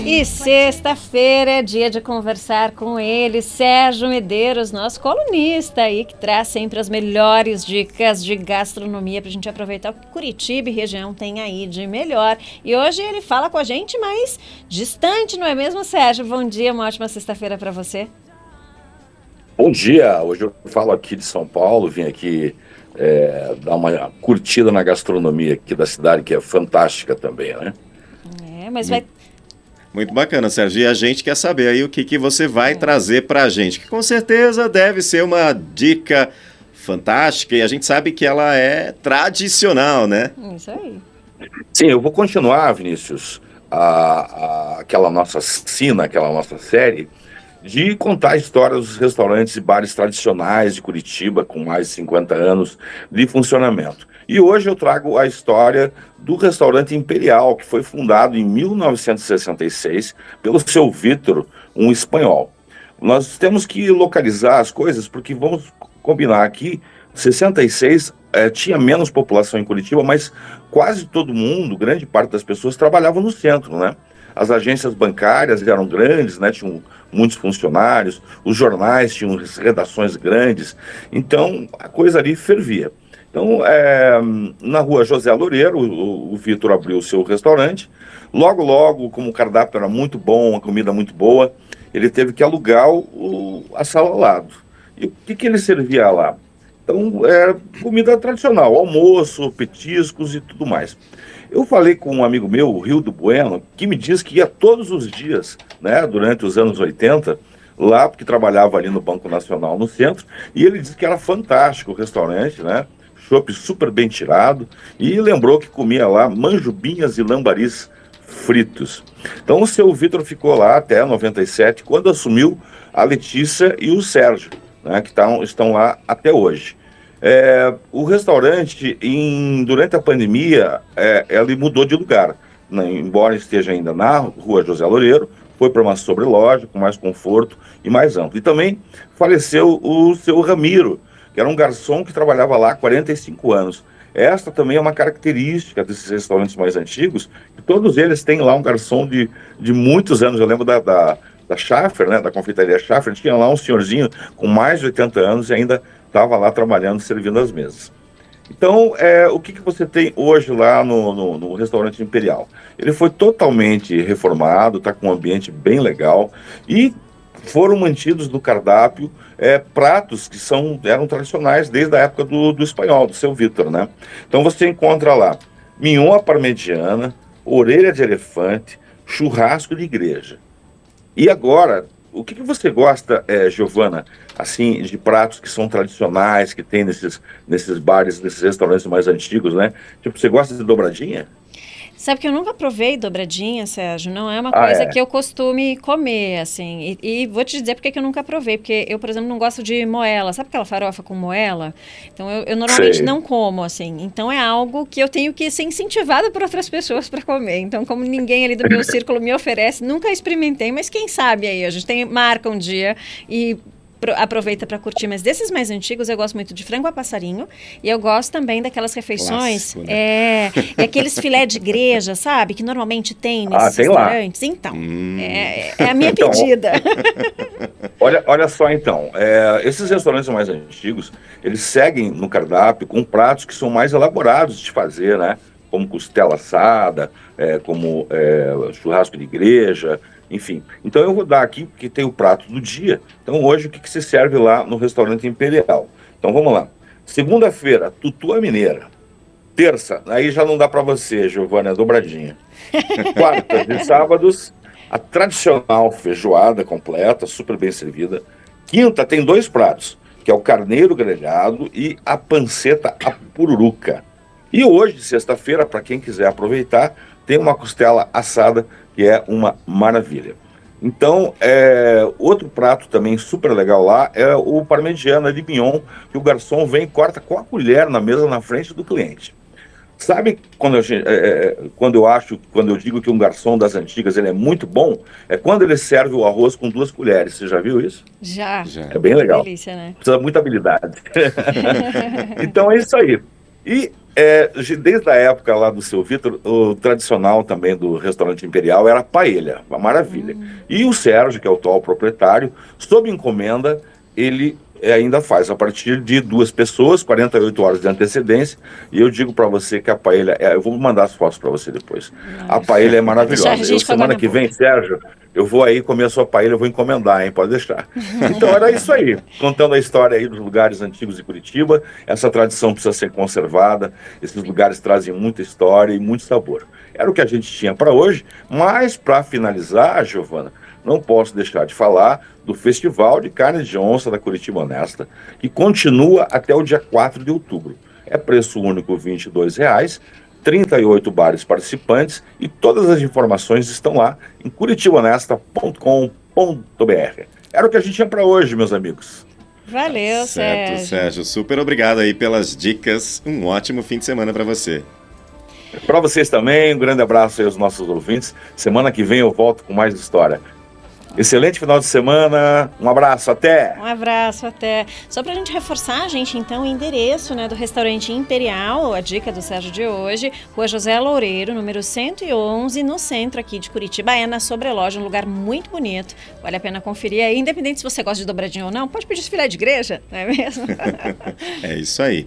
E sexta-feira é dia de conversar com ele, Sérgio Medeiros, nosso colunista aí, que traz sempre as melhores dicas de gastronomia para a gente aproveitar o que Curitiba e região tem aí de melhor. E hoje ele fala com a gente mais distante, não é mesmo, Sérgio? Bom dia, uma ótima sexta-feira para você. Bom dia, hoje eu falo aqui de São Paulo, vim aqui é, dar uma curtida na gastronomia aqui da cidade, que é fantástica também, né? É, mas vai muito bacana, Sérgio. E a gente quer saber aí o que, que você vai é. trazer para a gente, que com certeza deve ser uma dica fantástica e a gente sabe que ela é tradicional, né? Isso aí. Sim, eu vou continuar, Vinícius, a, a, aquela nossa cena, aquela nossa série, de contar histórias dos restaurantes e bares tradicionais de Curitiba, com mais de 50 anos de funcionamento. E hoje eu trago a história do restaurante Imperial, que foi fundado em 1966 pelo seu Vitor, um espanhol. Nós temos que localizar as coisas, porque vamos combinar aqui, 66 é, tinha menos população em Curitiba, mas quase todo mundo, grande parte das pessoas, trabalhavam no centro, né? As agências bancárias eram grandes, né? Tinham muitos funcionários, os jornais tinham redações grandes, então a coisa ali fervia. Então, é, na rua José Loureiro, o, o Vitor abriu o seu restaurante. Logo, logo, como o cardápio era muito bom, a comida muito boa, ele teve que alugar o, a sala ao lado. E o que, que ele servia lá? Então, é comida tradicional, almoço, petiscos e tudo mais. Eu falei com um amigo meu, o Rio do Bueno, que me disse que ia todos os dias, né, durante os anos 80, lá, porque trabalhava ali no Banco Nacional, no centro, e ele disse que era fantástico o restaurante, né? Chopp super bem tirado e lembrou que comia lá manjubinhas e lambaris fritos. Então o seu Vitor ficou lá até 97, quando assumiu a Letícia e o Sérgio, né, que tão, estão lá até hoje. É, o restaurante, em, durante a pandemia, é, ele mudou de lugar. Né, embora esteja ainda na rua José Loureiro, foi para uma sobreloja com mais conforto e mais amplo. E também faleceu o seu Ramiro, que era um garçom que trabalhava lá há 45 anos. Esta também é uma característica desses restaurantes mais antigos, que todos eles têm lá um garçom de, de muitos anos. Eu lembro da, da, da Schaffer, né, da confeitaria Schaffer, tinha lá um senhorzinho com mais de 80 anos e ainda estava lá trabalhando, servindo as mesas. Então, é, o que, que você tem hoje lá no, no, no restaurante Imperial? Ele foi totalmente reformado, está com um ambiente bem legal e foram mantidos no cardápio é, pratos que são, eram tradicionais desde a época do, do espanhol, do seu Vitor, né? Então você encontra lá mignon parmegiana, orelha de elefante, churrasco de igreja. E agora, o que, que você gosta, é, Giovana, assim, de pratos que são tradicionais, que tem nesses, nesses bares, nesses restaurantes mais antigos, né? Tipo, você gosta de dobradinha? Sabe que eu nunca provei dobradinha, Sérgio. Não é uma ah, coisa é? que eu costume comer, assim. E, e vou te dizer porque que eu nunca provei. Porque eu, por exemplo, não gosto de moela. Sabe aquela farofa com moela? Então, eu, eu normalmente Sei. não como, assim. Então, é algo que eu tenho que ser incentivada por outras pessoas para comer. Então, como ninguém ali do meu círculo me oferece, nunca experimentei. Mas quem sabe aí? A gente tem, marca um dia e aproveita para curtir. Mas desses mais antigos, eu gosto muito de frango a passarinho. E eu gosto também daquelas refeições. Clássico, né? é, aqueles filé de igreja, sabe? Que normalmente tem ah, nesses ah, tem restaurantes. Lá. Então, hum. é, é, a minha então, pedida. olha, olha só, então. É, esses restaurantes mais antigos, eles seguem no cardápio com pratos que são mais elaborados de fazer, né? Como costela assada, é, como é, churrasco de igreja, enfim. Então eu vou dar aqui, porque tem o prato do dia. Então hoje o que, que se serve lá no restaurante Imperial? Então vamos lá. Segunda-feira, tutua mineira. Terça, aí já não dá para você, Giovana, é dobradinha. Quarta e sábados, a tradicional feijoada completa, super bem servida. Quinta tem dois pratos, que é o carneiro grelhado e a panceta a pururuca. E hoje, sexta-feira, para quem quiser aproveitar, tem uma costela assada que é uma maravilha. Então, é, outro prato também super legal lá é o parmegiana de mignon, que o garçom vem e corta com a colher na mesa na frente do cliente. Sabe quando eu, é, é, quando eu acho, quando eu digo que um garçom das antigas ele é muito bom, é quando ele serve o arroz com duas colheres. Você já viu isso? Já. já. É bem legal. Delícia, né? Precisa muita habilidade. então é isso aí. E é, desde a época lá do seu Vitor, o tradicional também do restaurante Imperial era a paella, uma maravilha. Hum. E o Sérgio, que é o atual proprietário, sob encomenda, ele ainda faz a partir de duas pessoas, 48 horas de antecedência. E eu digo para você que a paella, é, eu vou mandar as fotos para você depois. A paella é maravilhosa. Eu, semana que vem, Sérgio, eu vou aí comer a sua paella, eu vou encomendar, hein? Pode deixar. Então era isso aí, contando a história aí dos lugares antigos de Curitiba. Essa tradição precisa ser conservada. Esses lugares trazem muita história e muito sabor. Era o que a gente tinha para hoje, mas para finalizar, Giovana, não posso deixar de falar do Festival de Carne de Onça da Curitiba Honesta, que continua até o dia 4 de outubro. É preço único R$ 22,00, 38 bares participantes e todas as informações estão lá em curitibahonesta.com.br. Era o que a gente tinha para hoje, meus amigos. Valeu, certo, Sérgio. Sérgio. Super obrigado aí pelas dicas. Um ótimo fim de semana para você. Para vocês também, um grande abraço aí aos nossos ouvintes. Semana que vem eu volto com mais história. Excelente final de semana. Um abraço, até. Um abraço, até. Só para a gente reforçar, gente, então, o endereço né, do restaurante Imperial, a dica do Sérgio de hoje, Rua José Loureiro, número 111, no centro aqui de Curitiba. É na Sobreloja, um lugar muito bonito. Vale a pena conferir aí, independente se você gosta de dobradinho ou não. Pode pedir filé de igreja, não é mesmo? é isso aí.